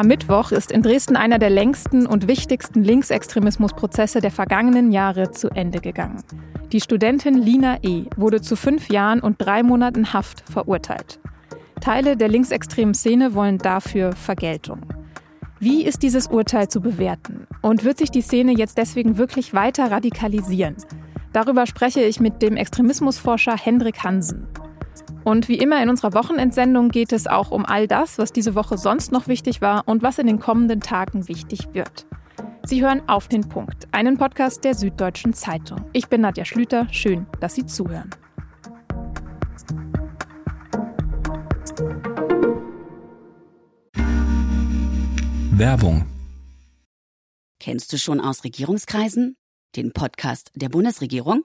Am Mittwoch ist in Dresden einer der längsten und wichtigsten Linksextremismusprozesse der vergangenen Jahre zu Ende gegangen. Die Studentin Lina E. wurde zu fünf Jahren und drei Monaten Haft verurteilt. Teile der linksextremen Szene wollen dafür Vergeltung. Wie ist dieses Urteil zu bewerten? Und wird sich die Szene jetzt deswegen wirklich weiter radikalisieren? Darüber spreche ich mit dem Extremismusforscher Hendrik Hansen. Und wie immer in unserer Wochenendsendung geht es auch um all das, was diese Woche sonst noch wichtig war und was in den kommenden Tagen wichtig wird. Sie hören auf den Punkt, einen Podcast der Süddeutschen Zeitung. Ich bin Nadja Schlüter, schön, dass Sie zuhören. Werbung. Kennst du schon aus Regierungskreisen? Den Podcast der Bundesregierung?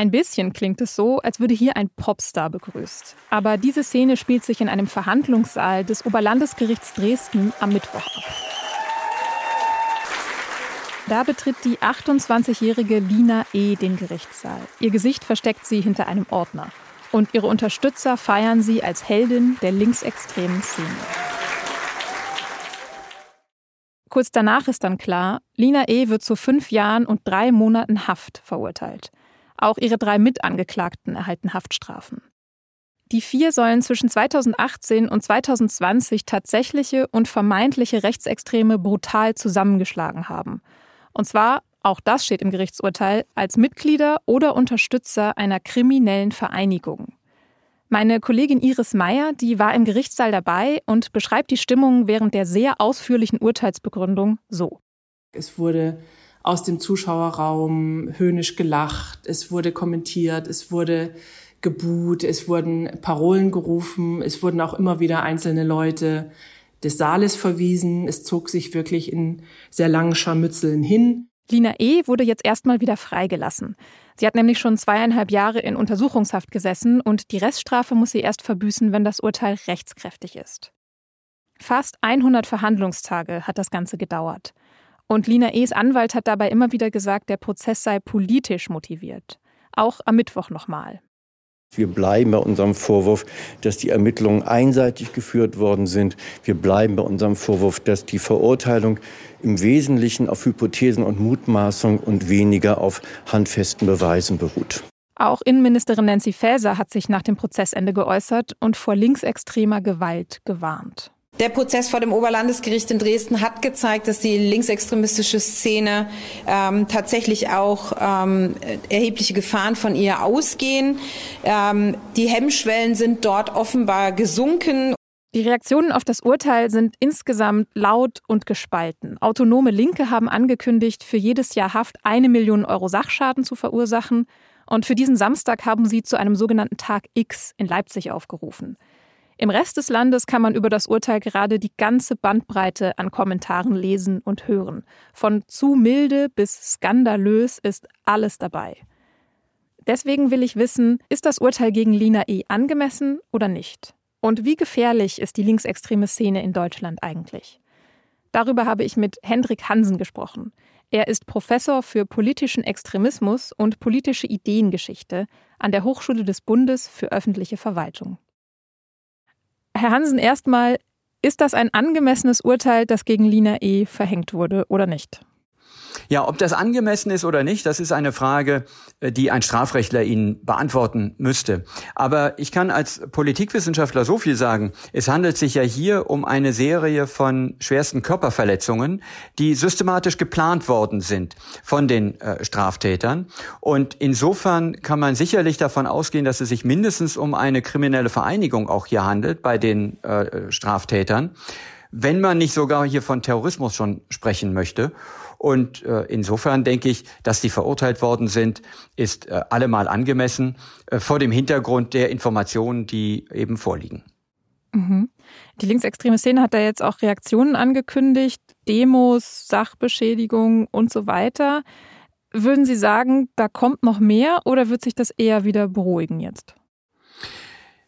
Ein bisschen klingt es so, als würde hier ein Popstar begrüßt. Aber diese Szene spielt sich in einem Verhandlungssaal des Oberlandesgerichts Dresden am Mittwoch ab. Da betritt die 28-jährige Lina E. den Gerichtssaal. Ihr Gesicht versteckt sie hinter einem Ordner. Und ihre Unterstützer feiern sie als Heldin der linksextremen Szene. Kurz danach ist dann klar, Lina E. wird zu fünf Jahren und drei Monaten Haft verurteilt. Auch ihre drei Mitangeklagten erhalten Haftstrafen. Die vier sollen zwischen 2018 und 2020 tatsächliche und vermeintliche Rechtsextreme brutal zusammengeschlagen haben. Und zwar, auch das steht im Gerichtsurteil, als Mitglieder oder Unterstützer einer kriminellen Vereinigung. Meine Kollegin Iris Meyer, die war im Gerichtssaal dabei und beschreibt die Stimmung während der sehr ausführlichen Urteilsbegründung so. Es wurde aus dem Zuschauerraum höhnisch gelacht, es wurde kommentiert, es wurde gebuht, es wurden Parolen gerufen, es wurden auch immer wieder einzelne Leute des Saales verwiesen. Es zog sich wirklich in sehr langen Scharmützeln hin. Lina E. wurde jetzt erstmal wieder freigelassen. Sie hat nämlich schon zweieinhalb Jahre in Untersuchungshaft gesessen und die Reststrafe muss sie erst verbüßen, wenn das Urteil rechtskräftig ist. Fast 100 Verhandlungstage hat das Ganze gedauert. Und Lina E.s Anwalt hat dabei immer wieder gesagt, der Prozess sei politisch motiviert. Auch am Mittwoch nochmal. Wir bleiben bei unserem Vorwurf, dass die Ermittlungen einseitig geführt worden sind. Wir bleiben bei unserem Vorwurf, dass die Verurteilung im Wesentlichen auf Hypothesen und Mutmaßung und weniger auf handfesten Beweisen beruht. Auch Innenministerin Nancy Faeser hat sich nach dem Prozessende geäußert und vor linksextremer Gewalt gewarnt. Der Prozess vor dem Oberlandesgericht in Dresden hat gezeigt, dass die linksextremistische Szene ähm, tatsächlich auch ähm, erhebliche Gefahren von ihr ausgehen. Ähm, die Hemmschwellen sind dort offenbar gesunken. Die Reaktionen auf das Urteil sind insgesamt laut und gespalten. Autonome Linke haben angekündigt, für jedes Jahr Haft eine Million Euro Sachschaden zu verursachen. Und für diesen Samstag haben sie zu einem sogenannten Tag X in Leipzig aufgerufen. Im Rest des Landes kann man über das Urteil gerade die ganze Bandbreite an Kommentaren lesen und hören. Von zu milde bis skandalös ist alles dabei. Deswegen will ich wissen, ist das Urteil gegen Lina E. angemessen oder nicht? Und wie gefährlich ist die linksextreme Szene in Deutschland eigentlich? Darüber habe ich mit Hendrik Hansen gesprochen. Er ist Professor für politischen Extremismus und politische Ideengeschichte an der Hochschule des Bundes für öffentliche Verwaltung. Herr Hansen, erstmal, ist das ein angemessenes Urteil, das gegen Lina E. verhängt wurde oder nicht? Ja, ob das angemessen ist oder nicht, das ist eine Frage, äh, die ein Strafrechtler Ihnen beantworten müsste. Aber ich kann als Politikwissenschaftler so viel sagen. Es handelt sich ja hier um eine Serie von schwersten Körperverletzungen, die systematisch geplant worden sind von den äh, Straftätern. Und insofern kann man sicherlich davon ausgehen, dass es sich mindestens um eine kriminelle Vereinigung auch hier handelt bei den äh, Straftätern wenn man nicht sogar hier von Terrorismus schon sprechen möchte. Und äh, insofern denke ich, dass die verurteilt worden sind, ist äh, allemal angemessen äh, vor dem Hintergrund der Informationen, die eben vorliegen. Mhm. Die linksextreme Szene hat da jetzt auch Reaktionen angekündigt, Demos, Sachbeschädigung und so weiter. Würden Sie sagen, da kommt noch mehr oder wird sich das eher wieder beruhigen jetzt?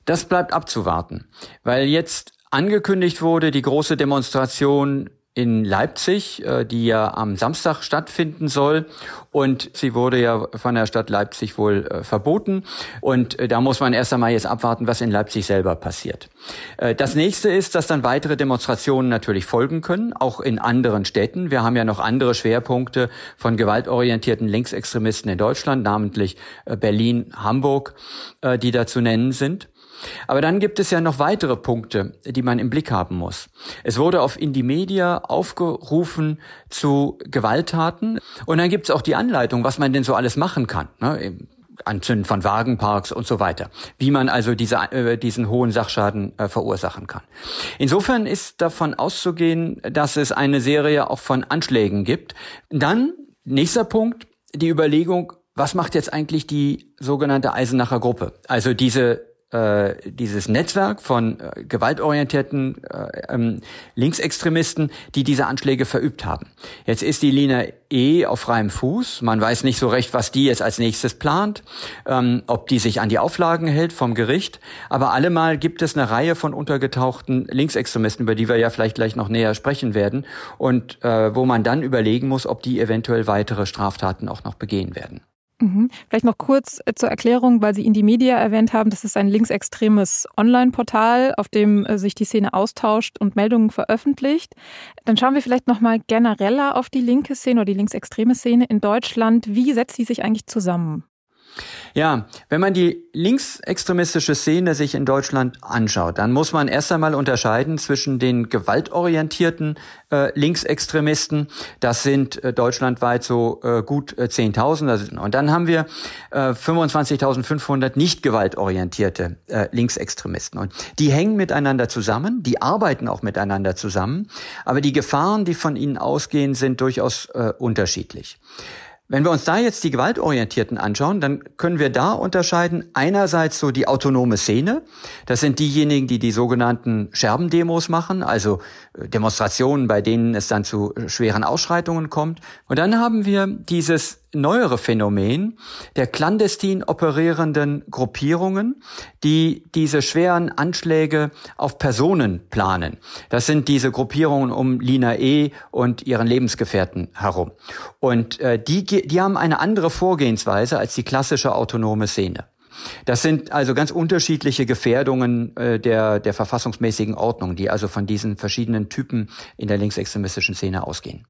Das bleibt abzuwarten, weil jetzt angekündigt wurde, die große Demonstration in Leipzig, äh, die ja am Samstag stattfinden soll. Und sie wurde ja von der Stadt Leipzig wohl äh, verboten. Und äh, da muss man erst einmal jetzt abwarten, was in Leipzig selber passiert. Das nächste ist, dass dann weitere Demonstrationen natürlich folgen können, auch in anderen Städten. Wir haben ja noch andere Schwerpunkte von gewaltorientierten Linksextremisten in Deutschland, namentlich Berlin, Hamburg, die da zu nennen sind. Aber dann gibt es ja noch weitere Punkte, die man im Blick haben muss. Es wurde auf Indie Media aufgerufen zu Gewalttaten und dann gibt es auch die Anleitung, was man denn so alles machen kann. Ne? Anzünden von Wagenparks und so weiter. Wie man also diese, äh, diesen hohen Sachschaden äh, verursachen kann. Insofern ist davon auszugehen, dass es eine Serie auch von Anschlägen gibt. Dann, nächster Punkt, die Überlegung, was macht jetzt eigentlich die sogenannte Eisenacher Gruppe? Also diese äh, dieses Netzwerk von äh, gewaltorientierten äh, ähm, Linksextremisten, die diese Anschläge verübt haben. Jetzt ist die Lina E auf freiem Fuß. Man weiß nicht so recht, was die jetzt als nächstes plant, ähm, ob die sich an die Auflagen hält vom Gericht. Aber allemal gibt es eine Reihe von untergetauchten Linksextremisten, über die wir ja vielleicht gleich noch näher sprechen werden, und äh, wo man dann überlegen muss, ob die eventuell weitere Straftaten auch noch begehen werden. Mhm. Vielleicht noch kurz äh, zur Erklärung, weil Sie in die Media erwähnt haben, das ist ein linksextremes Online-Portal, auf dem äh, sich die Szene austauscht und Meldungen veröffentlicht. Dann schauen wir vielleicht noch mal genereller auf die linke Szene oder die linksextreme Szene in Deutschland. Wie setzt die sich eigentlich zusammen? Ja, wenn man die linksextremistische Szene sich in Deutschland anschaut, dann muss man erst einmal unterscheiden zwischen den gewaltorientierten äh, Linksextremisten, das sind äh, deutschlandweit so äh, gut äh, 10.000, also, und dann haben wir äh, 25.500 nicht gewaltorientierte äh, Linksextremisten. Und die hängen miteinander zusammen, die arbeiten auch miteinander zusammen, aber die Gefahren, die von ihnen ausgehen, sind durchaus äh, unterschiedlich. Wenn wir uns da jetzt die Gewaltorientierten anschauen, dann können wir da unterscheiden einerseits so die autonome Szene. Das sind diejenigen, die die sogenannten Scherbendemos machen, also äh, Demonstrationen, bei denen es dann zu äh, schweren Ausschreitungen kommt. Und dann haben wir dieses neuere Phänomen der clandestin operierenden Gruppierungen, die diese schweren Anschläge auf Personen planen. Das sind diese Gruppierungen um Lina E. und ihren Lebensgefährten herum. Und äh, die, die haben eine andere Vorgehensweise als die klassische autonome Szene. Das sind also ganz unterschiedliche Gefährdungen äh, der, der verfassungsmäßigen Ordnung, die also von diesen verschiedenen Typen in der linksextremistischen Szene ausgehen.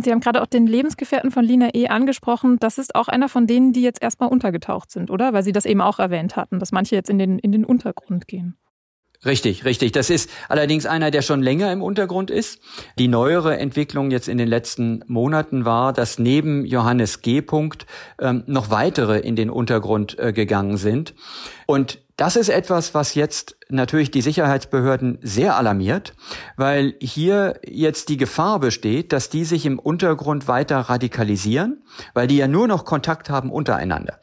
Sie haben gerade auch den Lebensgefährten von Lina E. angesprochen. Das ist auch einer von denen, die jetzt erstmal untergetaucht sind, oder? Weil Sie das eben auch erwähnt hatten, dass manche jetzt in den, in den Untergrund gehen. Richtig, richtig. Das ist allerdings einer, der schon länger im Untergrund ist. Die neuere Entwicklung jetzt in den letzten Monaten war, dass neben Johannes G. Punkt ähm, noch weitere in den Untergrund äh, gegangen sind. Und das ist etwas, was jetzt natürlich die Sicherheitsbehörden sehr alarmiert, weil hier jetzt die Gefahr besteht, dass die sich im Untergrund weiter radikalisieren, weil die ja nur noch Kontakt haben untereinander.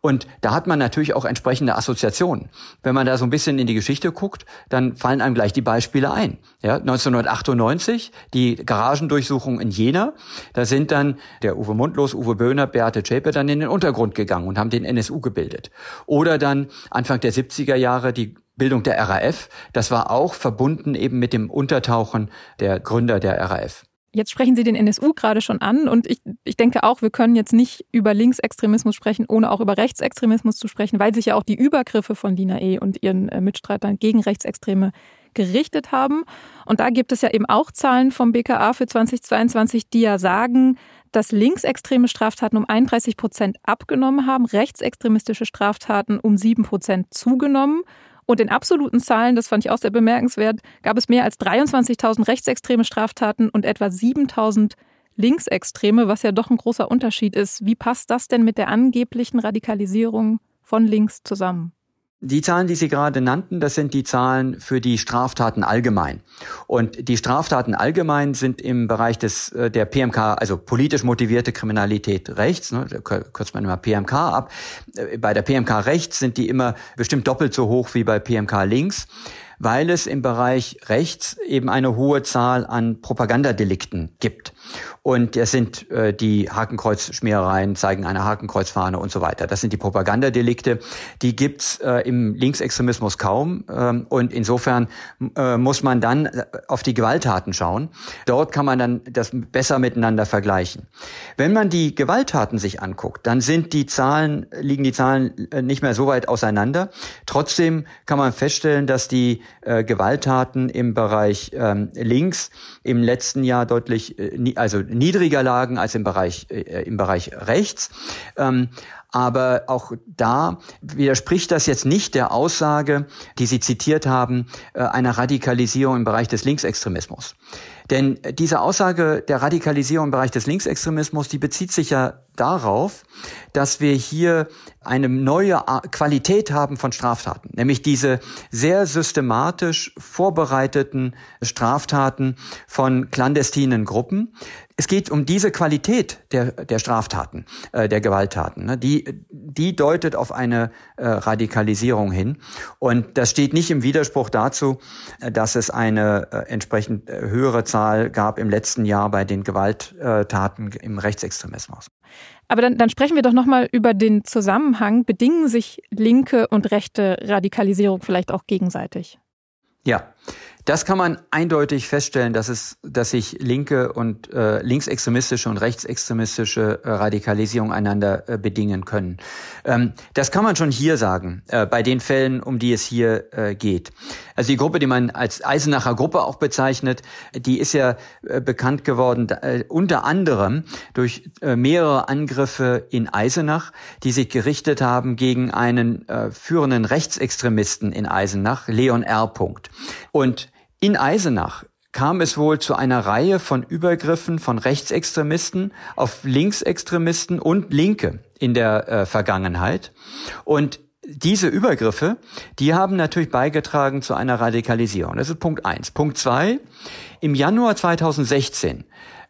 Und da hat man natürlich auch entsprechende Assoziationen. Wenn man da so ein bisschen in die Geschichte guckt, dann fallen einem gleich die Beispiele ein. Ja, 1998, die Garagendurchsuchung in Jena, da sind dann der Uwe Mundlos, Uwe Böhner, Beate Zschäpe dann in den Untergrund gegangen und haben den NSU gebildet. Oder dann Anfang der 70er Jahre die Bildung der RAF, das war auch verbunden eben mit dem Untertauchen der Gründer der RAF. Jetzt sprechen Sie den NSU gerade schon an und ich, ich denke auch, wir können jetzt nicht über Linksextremismus sprechen, ohne auch über Rechtsextremismus zu sprechen, weil sich ja auch die Übergriffe von Lina E. und ihren äh, Mitstreitern gegen Rechtsextreme gerichtet haben. Und da gibt es ja eben auch Zahlen vom BKA für 2022, die ja sagen, dass linksextreme Straftaten um 31 Prozent abgenommen haben, rechtsextremistische Straftaten um sieben Prozent zugenommen. Und in absoluten Zahlen, das fand ich auch sehr bemerkenswert, gab es mehr als 23.000 rechtsextreme Straftaten und etwa 7.000 Linksextreme, was ja doch ein großer Unterschied ist. Wie passt das denn mit der angeblichen Radikalisierung von links zusammen? Die Zahlen, die Sie gerade nannten, das sind die Zahlen für die Straftaten allgemein. Und die Straftaten allgemein sind im Bereich des äh, der PMK, also politisch motivierte Kriminalität rechts, ne, kürzt man immer PMK ab. Äh, bei der PMK rechts sind die immer bestimmt doppelt so hoch wie bei PMK links. weil es im Bereich rechts eben eine hohe Zahl an Propagandadelikten gibt. Und das sind äh, die Hakenkreuzschmierereien, zeigen eine Hakenkreuzfahne und so weiter. Das sind die Propagandadelikte. Die gibt's äh, im Linksextremismus kaum. Ähm, und insofern äh, muss man dann äh, auf die Gewalttaten schauen. Dort kann man dann das besser miteinander vergleichen. Wenn man die Gewalttaten sich anguckt, dann sind die Zahlen, liegen die Zahlen äh, nicht mehr so weit auseinander. Trotzdem kann man feststellen, dass die äh, Gewalttaten im Bereich ähm, links im letzten Jahr deutlich, äh, also niedriger lagen als im Bereich, äh, im Bereich rechts. Ähm, aber auch da widerspricht das jetzt nicht der Aussage, die Sie zitiert haben, äh, einer Radikalisierung im Bereich des Linksextremismus. Denn diese Aussage der Radikalisierung im Bereich des Linksextremismus, die bezieht sich ja darauf, dass wir hier eine neue Qualität haben von Straftaten, nämlich diese sehr systematisch vorbereiteten Straftaten von clandestinen Gruppen. Es geht um diese Qualität der, der Straftaten, äh, der Gewalttaten. Ne? Die, die deutet auf eine äh, Radikalisierung hin. Und das steht nicht im Widerspruch dazu, äh, dass es eine äh, entsprechend äh, höhere Zahl gab im letzten Jahr bei den Gewalttaten im Rechtsextremismus. Aber dann, dann sprechen wir doch nochmal über den Zusammenhang. Bedingen sich linke und rechte Radikalisierung vielleicht auch gegenseitig? Ja, das kann man eindeutig feststellen, dass es, dass sich linke und äh, linksextremistische und rechtsextremistische äh, Radikalisierung einander äh, bedingen können. Ähm, das kann man schon hier sagen, äh, bei den Fällen, um die es hier äh, geht. Also die Gruppe, die man als Eisenacher Gruppe auch bezeichnet, die ist ja äh, bekannt geworden äh, unter anderem durch äh, mehrere Angriffe in Eisenach, die sich gerichtet haben gegen einen äh, führenden Rechtsextremisten in Eisenach, Leon R. Und in Eisenach kam es wohl zu einer Reihe von Übergriffen von Rechtsextremisten auf Linksextremisten und Linke in der äh, Vergangenheit. Und diese Übergriffe, die haben natürlich beigetragen zu einer Radikalisierung. Das ist Punkt eins. Punkt zwei. Im Januar 2016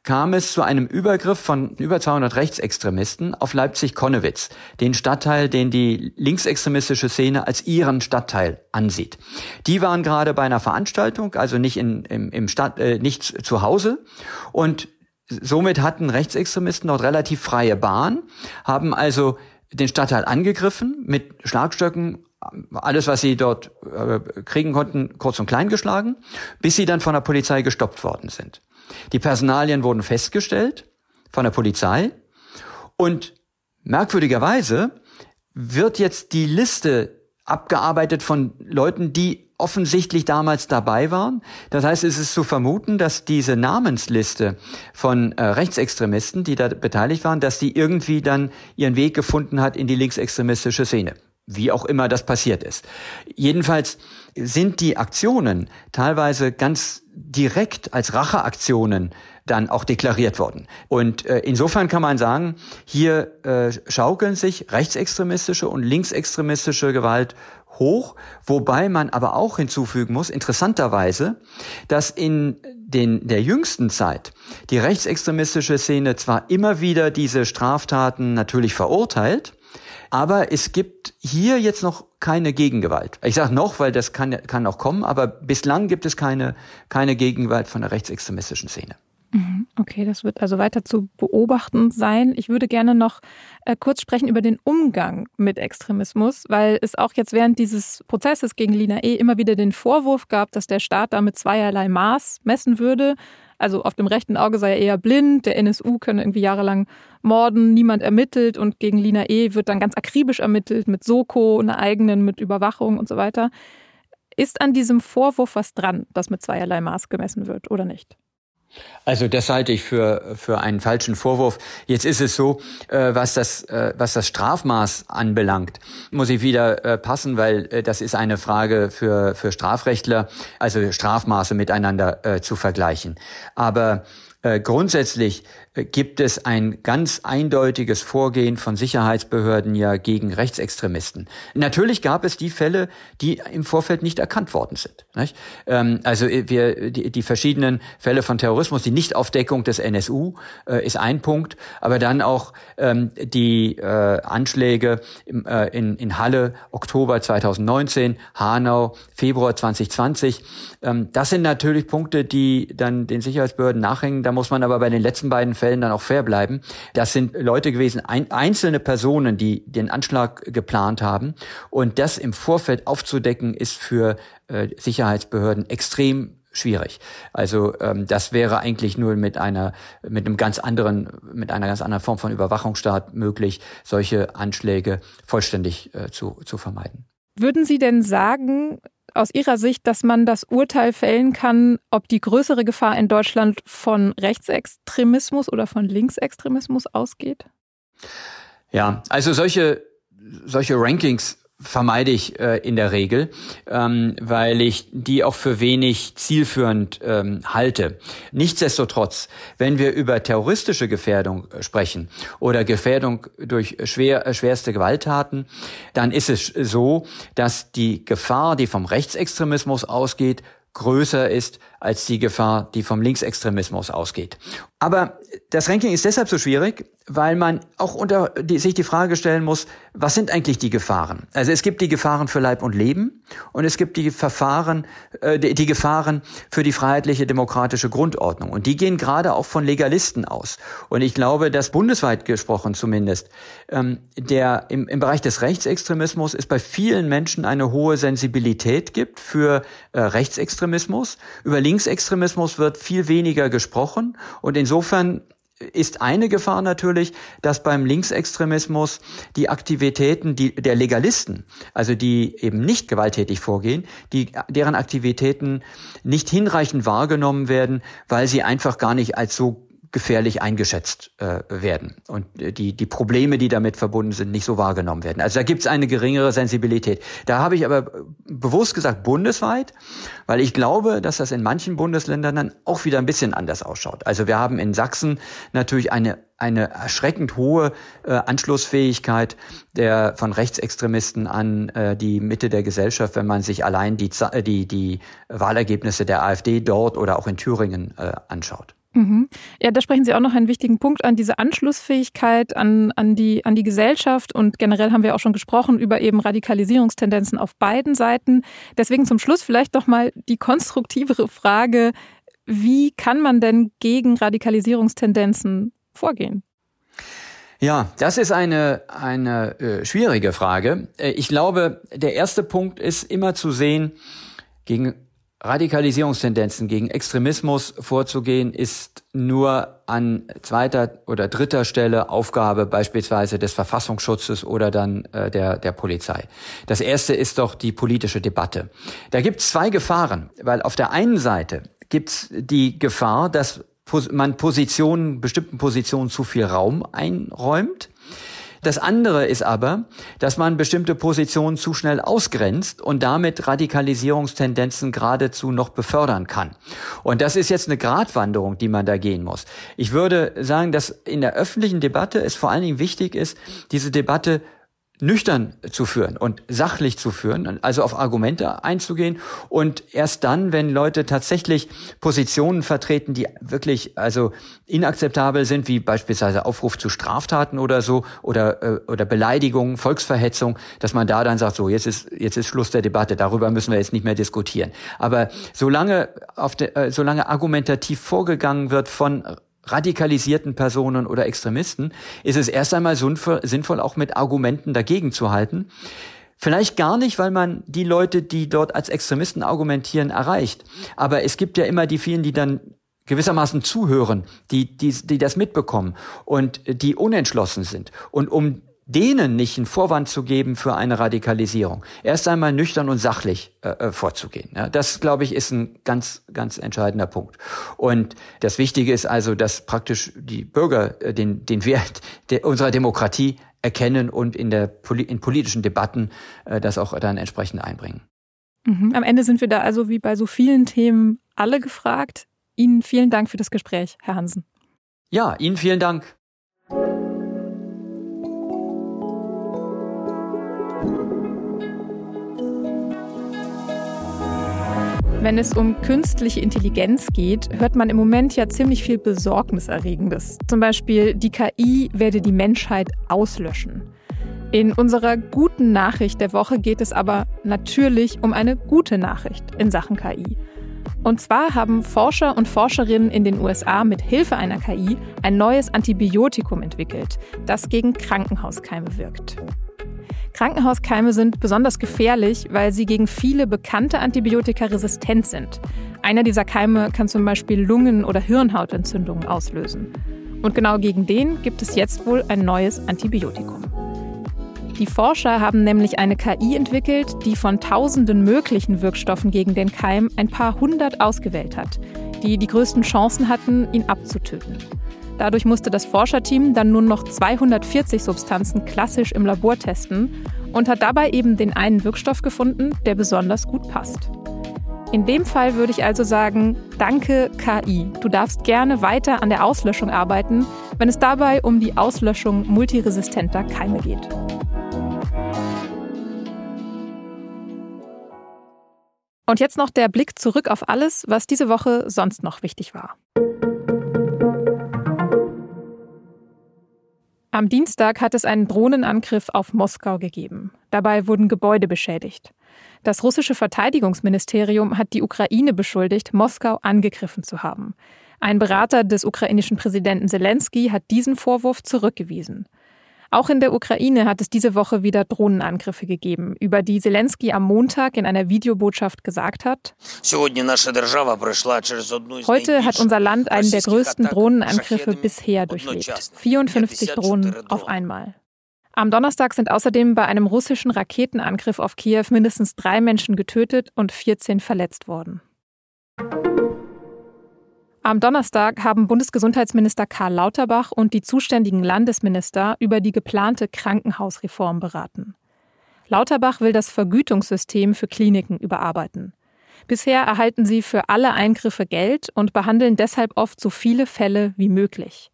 kam es zu einem Übergriff von über 200 Rechtsextremisten auf Leipzig-Konnewitz, den Stadtteil, den die linksextremistische Szene als ihren Stadtteil ansieht. Die waren gerade bei einer Veranstaltung, also nicht in, im, im Stadt, äh, nicht zu Hause und somit hatten Rechtsextremisten dort relativ freie Bahn, haben also den Stadtteil angegriffen mit Schlagstöcken, alles, was sie dort äh, kriegen konnten, kurz und klein geschlagen, bis sie dann von der Polizei gestoppt worden sind. Die Personalien wurden festgestellt von der Polizei und merkwürdigerweise wird jetzt die Liste abgearbeitet von Leuten, die offensichtlich damals dabei waren. Das heißt, es ist zu vermuten, dass diese Namensliste von äh, Rechtsextremisten, die da beteiligt waren, dass die irgendwie dann ihren Weg gefunden hat in die linksextremistische Szene. Wie auch immer das passiert ist. Jedenfalls sind die Aktionen teilweise ganz direkt als Racheaktionen dann auch deklariert worden. Und äh, insofern kann man sagen, hier äh, schaukeln sich rechtsextremistische und linksextremistische Gewalt hoch, wobei man aber auch hinzufügen muss, interessanterweise, dass in den, der jüngsten Zeit die rechtsextremistische Szene zwar immer wieder diese Straftaten natürlich verurteilt, aber es gibt hier jetzt noch keine Gegengewalt. Ich sage noch, weil das kann, kann auch kommen, aber bislang gibt es keine, keine Gegengewalt von der rechtsextremistischen Szene. Mhm. Okay, das wird also weiter zu beobachten sein. Ich würde gerne noch äh, kurz sprechen über den Umgang mit Extremismus, weil es auch jetzt während dieses Prozesses gegen Lina E. immer wieder den Vorwurf gab, dass der Staat damit zweierlei Maß messen würde. Also auf dem rechten Auge sei er eher blind, der NSU könne irgendwie jahrelang morden, niemand ermittelt und gegen Lina E. wird dann ganz akribisch ermittelt mit Soko, einer eigenen, mit Überwachung und so weiter. Ist an diesem Vorwurf was dran, dass mit zweierlei Maß gemessen wird oder nicht? Also das halte ich für, für einen falschen Vorwurf. Jetzt ist es so, äh, was, das, äh, was das Strafmaß anbelangt, muss ich wieder äh, passen, weil äh, das ist eine Frage für, für Strafrechtler, also Strafmaße miteinander äh, zu vergleichen. Aber Äh, grundsätzlich gibt es ein ganz eindeutiges Vorgehen von Sicherheitsbehörden ja gegen Rechtsextremisten. Natürlich gab es die Fälle, die im Vorfeld nicht erkannt worden sind. Ähm, also äh, wir, die, die, verschiedenen Fälle von Terrorismus, die Nichtaufdeckung des NSU äh, ist ein Punkt, aber dann auch ähm, die äh, Anschläge im, äh, in, in Halle Oktober 2019, Hanau Februar 2020. Ähm, das sind natürlich Punkte, die dann den Sicherheitsbehörden nachhängen. Da muss man aber bei den letzten beiden Fällen dann auch fair bleiben. Das sind Leute gewesen, ein, einzelne Personen, die den Anschlag geplant haben. Und das im Vorfeld aufzudecken, ist für äh, Sicherheitsbehörden extrem schwierig. Also ähm, das wäre eigentlich nur mit einer mit einem ganz anderen mit einer ganz anderen Form von Überwachungsstaat möglich, solche Anschläge vollständig äh, zu zu vermeiden. Würden Sie denn sagen, aus Ihrer Sicht, dass man das Urteil fällen kann, ob die größere Gefahr in Deutschland von Rechtsextremismus oder von Linksextremismus ausgeht? Ja, also solche, solche Rankings vermeide ich äh, in der Regel, ähm, weil ich die auch für wenig zielführend ähm, halte. Nichtsdestotrotz, wenn wir über terroristische Gefährdung äh, sprechen oder Gefährdung durch schwer, äh, schwerste Gewalttaten, dann ist es so, dass die Gefahr, die vom Rechtsextremismus ausgeht, größer ist als die Gefahr, die vom Linksextremismus ausgeht. Aber das Ranking ist deshalb so schwierig, weil man auch unter die, sich die Frage stellen muss, was sind eigentlich die Gefahren? Also es gibt die Gefahren für Leib und Leben und es gibt die Verfahren, äh, die, die Gefahren für die freiheitliche demokratische Grundordnung. Und die gehen gerade auch von Legalisten aus. Und ich glaube, dass bundesweit gesprochen zumindest, ähm, der im, im Bereich des Rechtsextremismus es bei vielen Menschen eine hohe Sensibilität gibt für äh, Rechtsextremismus. Über Linksextremismus wird viel weniger gesprochen. Und insofern ist eine Gefahr natürlich, dass beim Linksextremismus die Aktivitäten die, der Legalisten, also die eben nicht gewalttätig vorgehen, die, deren Aktivitäten nicht hinreichend wahrgenommen werden, weil sie einfach gar nicht als so gefährlich eingeschätzt äh, werden und die, die Probleme, die damit verbunden sind, nicht so wahrgenommen werden. Also da gibt es eine geringere Sensibilität. Da habe ich aber bewusst gesagt bundesweit, weil ich glaube, dass das in manchen Bundesländern dann auch wieder ein bisschen anders ausschaut. Also wir haben in Sachsen natürlich eine eine erschreckend hohe äh, Anschlussfähigkeit der von Rechtsextremisten an äh, die Mitte der Gesellschaft, wenn man sich allein die die die Wahlergebnisse der AfD dort oder auch in Thüringen äh, anschaut. Mhm. Ja, da sprechen Sie auch noch einen wichtigen Punkt an, diese Anschlussfähigkeit an, an, die, an die Gesellschaft. Und generell haben wir auch schon gesprochen über eben Radikalisierungstendenzen auf beiden Seiten. Deswegen zum Schluss vielleicht doch mal die konstruktivere Frage, wie kann man denn gegen Radikalisierungstendenzen vorgehen? Ja, das ist eine, eine äh, schwierige Frage. Äh, ich glaube, der erste Punkt ist immer zu sehen, gegen Radikalisierungstendenzen gegen Extremismus vorzugehen, ist nur an zweiter oder dritter Stelle Aufgabe beispielsweise des Verfassungsschutzes oder dann äh, der, der Polizei. Das erste ist doch die politische Debatte. Da gibt es zwei Gefahren, weil auf der einen Seite gibt es die Gefahr, dass man Positionen, bestimmten Positionen zu viel Raum einräumt. Das andere ist aber, dass man bestimmte Positionen zu schnell ausgrenzt und damit Radikalisierungstendenzen geradezu noch befördern kann. Und das ist jetzt eine Gratwanderung, die man da gehen muss. Ich würde sagen, dass in der öffentlichen Debatte es vor allen Dingen wichtig ist, diese Debatte nüchtern zu führen und sachlich zu führen, also auf Argumente einzugehen und erst dann, wenn Leute tatsächlich Positionen vertreten, die wirklich also inakzeptabel sind, wie beispielsweise Aufruf zu Straftaten oder so oder äh, oder Beleidigung, Volksverhetzung, dass man da dann sagt, so jetzt ist jetzt ist Schluss der Debatte, darüber müssen wir jetzt nicht mehr diskutieren. Aber solange auf de, äh, solange argumentativ vorgegangen wird von radikalisierten Personen oder Extremisten, ist es erst einmal sinnvoll, auch mit Argumenten dagegen zu halten. Vielleicht gar nicht, weil man die Leute, die dort als Extremisten argumentieren, erreicht. Aber es gibt ja immer die vielen, die dann gewissermaßen zuhören, die, die, die das mitbekommen und die unentschlossen sind. Und um denen nicht einen Vorwand zu geben für eine Radikalisierung. Erst einmal nüchtern und sachlich äh, äh, vorzugehen. Ja, das, glaube ich, ist ein ganz, ganz entscheidender Punkt. Und das Wichtige ist also, dass praktisch die Bürger äh, den, den Wert der, unserer Demokratie erkennen und in, der, in politischen Debatten äh, das auch dann entsprechend einbringen. Mhm. Am Ende sind wir da also wie bei so vielen Themen alle gefragt. Ihnen vielen Dank für das Gespräch, Herr Hansen. Ja, Ihnen vielen Dank. Wenn es um künstliche Intelligenz geht, hört man im Moment ja ziemlich viel Besorgniserregendes. Zum Beispiel, die KI werde die Menschheit auslöschen. In unserer guten Nachricht der Woche geht es aber natürlich um eine gute Nachricht in Sachen KI. Und zwar haben Forscher und Forscherinnen in den USA mit Hilfe einer KI ein neues Antibiotikum entwickelt, das gegen Krankenhauskeime wirkt. Krankenhauskeime sind besonders gefährlich, weil sie gegen viele bekannte Antibiotika resistent sind. Einer dieser Keime kann zum Beispiel Lungen- oder Hirnhautentzündungen auslösen. Und genau gegen den gibt es jetzt wohl ein neues Antibiotikum. Die Forscher haben nämlich eine KI entwickelt, die von tausenden möglichen Wirkstoffen gegen den Keim ein paar hundert ausgewählt hat, die die größten Chancen hatten, ihn abzutöten. Dadurch musste das Forscherteam dann nur noch 240 Substanzen klassisch im Labor testen und hat dabei eben den einen Wirkstoff gefunden, der besonders gut passt. In dem Fall würde ich also sagen, danke KI. Du darfst gerne weiter an der Auslöschung arbeiten, wenn es dabei um die Auslöschung multiresistenter Keime geht. Und jetzt noch der Blick zurück auf alles, was diese Woche sonst noch wichtig war. Am Dienstag hat es einen Drohnenangriff auf Moskau gegeben. Dabei wurden Gebäude beschädigt. Das russische Verteidigungsministerium hat die Ukraine beschuldigt, Moskau angegriffen zu haben. Ein Berater des ukrainischen Präsidenten Zelensky hat diesen Vorwurf zurückgewiesen. Auch in der Ukraine hat es diese Woche wieder Drohnenangriffe gegeben, über die Zelensky am Montag in einer Videobotschaft gesagt hat, Heute hat unser Land einen der größten Drohnenangriffe bisher durchlebt. 54 Drohnen auf einmal. Am Donnerstag sind außerdem bei einem russischen Raketenangriff auf Kiew mindestens drei Menschen getötet und 14 verletzt worden. Am Donnerstag haben Bundesgesundheitsminister Karl Lauterbach und die zuständigen Landesminister über die geplante Krankenhausreform beraten. Lauterbach will das Vergütungssystem für Kliniken überarbeiten. Bisher erhalten sie für alle Eingriffe Geld und behandeln deshalb oft so viele Fälle wie möglich.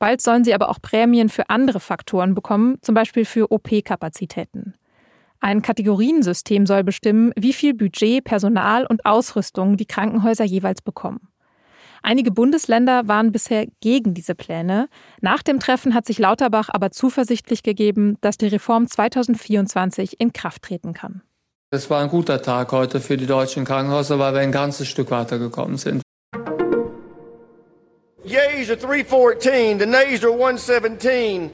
Bald sollen sie aber auch Prämien für andere Faktoren bekommen, zum Beispiel für OP-Kapazitäten. Ein Kategoriensystem soll bestimmen, wie viel Budget, Personal und Ausrüstung die Krankenhäuser jeweils bekommen. Einige Bundesländer waren bisher gegen diese Pläne. Nach dem Treffen hat sich Lauterbach aber zuversichtlich gegeben, dass die Reform 2024 in Kraft treten kann. Es war ein guter Tag heute für die deutschen Krankenhäuser, weil wir ein ganzes Stück weitergekommen sind. Yeas are 314, the nays are 117.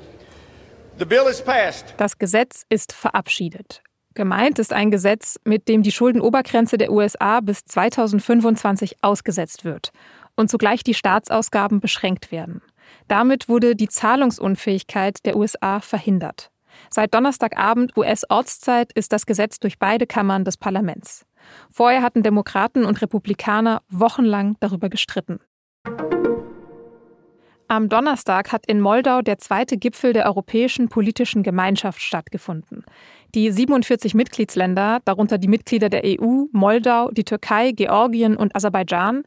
The bill is passed. Das Gesetz ist verabschiedet. Gemeint ist ein Gesetz, mit dem die Schuldenobergrenze der USA bis 2025 ausgesetzt wird und zugleich die Staatsausgaben beschränkt werden. Damit wurde die Zahlungsunfähigkeit der USA verhindert. Seit Donnerstagabend US-Ortszeit ist das Gesetz durch beide Kammern des Parlaments. Vorher hatten Demokraten und Republikaner wochenlang darüber gestritten. Am Donnerstag hat in Moldau der zweite Gipfel der Europäischen Politischen Gemeinschaft stattgefunden. Die 47 Mitgliedsländer, darunter die Mitglieder der EU, Moldau, die Türkei, Georgien und Aserbaidschan,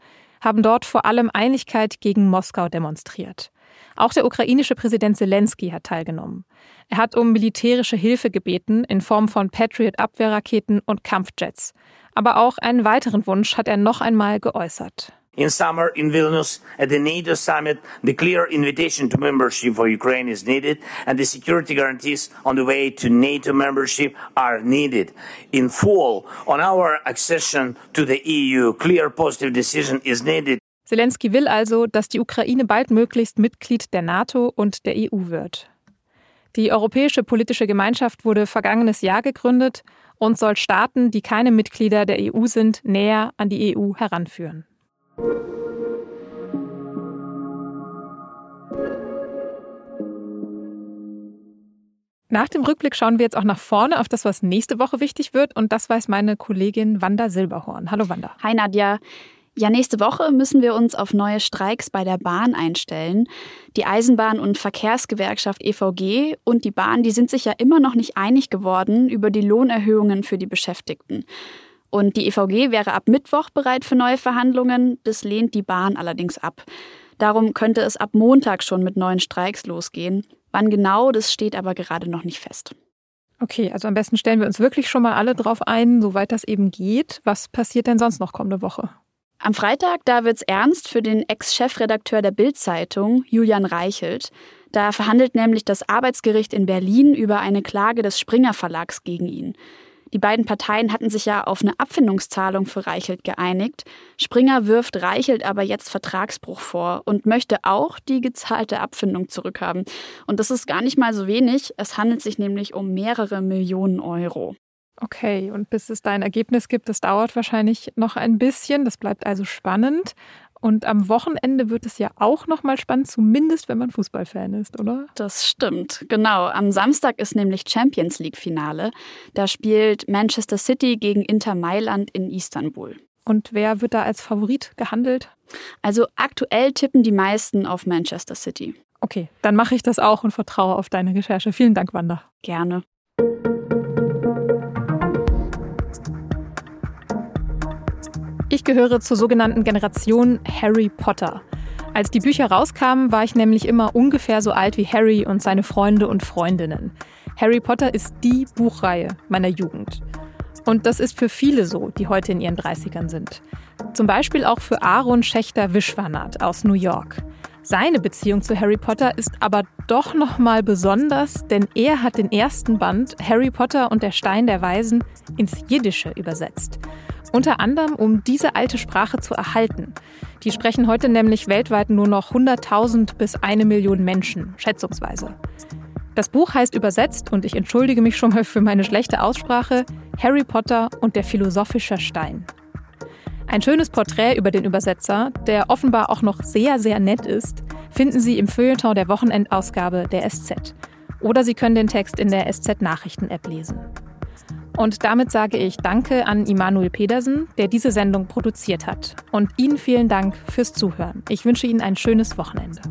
haben dort vor allem Einigkeit gegen Moskau demonstriert. Auch der ukrainische Präsident Zelensky hat teilgenommen. Er hat um militärische Hilfe gebeten in Form von Patriot-Abwehrraketen und Kampfjets. Aber auch einen weiteren Wunsch hat er noch einmal geäußert in summer in Vilnius at the NATO summit, the clear invitation to membership for Ukraine is needed and the security guarantees on the way to NATO membership are needed. In fall, on our accession to the EU, clear positive decision is needed. Zelensky will also, dass die Ukraine baldmöglichst Mitglied der NATO und der EU wird. Die Europäische Politische Gemeinschaft wurde vergangenes Jahr gegründet und soll Staaten, die keine Mitglieder der EU sind, näher an die EU heranführen. Nach dem Rückblick schauen wir jetzt auch nach vorne auf das, was nächste Woche wichtig wird. Und das weiß meine Kollegin Wanda Silberhorn. Hallo Wanda. Hi Nadja. Ja, nächste Woche müssen wir uns auf neue Streiks bei der Bahn einstellen. Die Eisenbahn- und Verkehrsgewerkschaft EVG und die Bahn, die sind sich ja immer noch nicht einig geworden über die Lohnerhöhungen für die Beschäftigten. Und die EVG wäre ab Mittwoch bereit für neue Verhandlungen. Das lehnt die Bahn allerdings ab. Darum könnte es ab Montag schon mit neuen Streiks losgehen. Wann genau, das steht aber gerade noch nicht fest. Okay, also am besten stellen wir uns wirklich schon mal alle drauf ein, soweit das eben geht. Was passiert denn sonst noch kommende Woche? Am Freitag, da wird's ernst für den Ex-Chefredakteur der Bild-Zeitung, Julian Reichelt. Da verhandelt nämlich das Arbeitsgericht in Berlin über eine Klage des Springer Verlags gegen ihn. Die beiden Parteien hatten sich ja auf eine Abfindungszahlung für Reichelt geeinigt. Springer wirft Reichelt aber jetzt Vertragsbruch vor und möchte auch die gezahlte Abfindung zurückhaben. Und das ist gar nicht mal so wenig. Es handelt sich nämlich um mehrere Millionen Euro. Okay, und bis es da ein Ergebnis gibt, das dauert wahrscheinlich noch ein bisschen. Das bleibt also spannend. Und am Wochenende wird es ja auch noch mal spannend, zumindest wenn man Fußballfan ist, oder? Das stimmt, genau. Am Samstag ist nämlich Champions League Finale. Da spielt Manchester City gegen Inter Mailand in Istanbul. Und wer wird da als Favorit gehandelt? Also aktuell tippen die meisten auf Manchester City. Okay, dann mache ich das auch und vertraue auf deine Recherche. Vielen Dank, Wanda. Gerne. Ich gehöre zur sogenannten Generation Harry Potter. Als die Bücher rauskamen, war ich nämlich immer ungefähr so alt wie Harry und seine Freunde und Freundinnen. Harry Potter ist die Buchreihe meiner Jugend. Und das ist für viele so, die heute in ihren 30ern sind. Zum Beispiel auch für Aaron Schächter Wischwanat aus New York. Seine Beziehung zu Harry Potter ist aber doch noch mal besonders, denn er hat den ersten Band Harry Potter und der Stein der Weisen ins Jiddische übersetzt. Unter anderem, um diese alte Sprache zu erhalten. Die sprechen heute nämlich weltweit nur noch 100.000 bis eine Million Menschen, schätzungsweise. Das Buch heißt übersetzt, und ich entschuldige mich schon mal für meine schlechte Aussprache, Harry Potter und der philosophische Stein. Ein schönes Porträt über den Übersetzer, der offenbar auch noch sehr, sehr nett ist, finden Sie im Feuilleton der Wochenendausgabe der SZ. Oder Sie können den Text in der SZ Nachrichten-App lesen. Und damit sage ich Danke an Immanuel Pedersen, der diese Sendung produziert hat. Und Ihnen vielen Dank fürs Zuhören. Ich wünsche Ihnen ein schönes Wochenende.